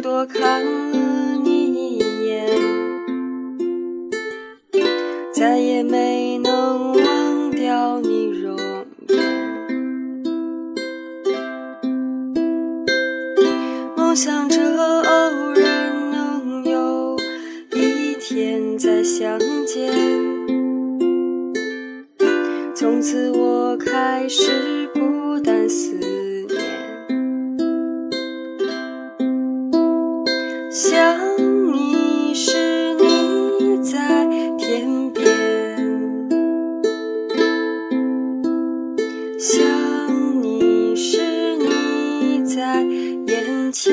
多看了你一眼，再也没能忘掉你容颜。梦想着偶然能有一天再相见，从此我开始孤单思想你时你在天边，想你时你在眼前，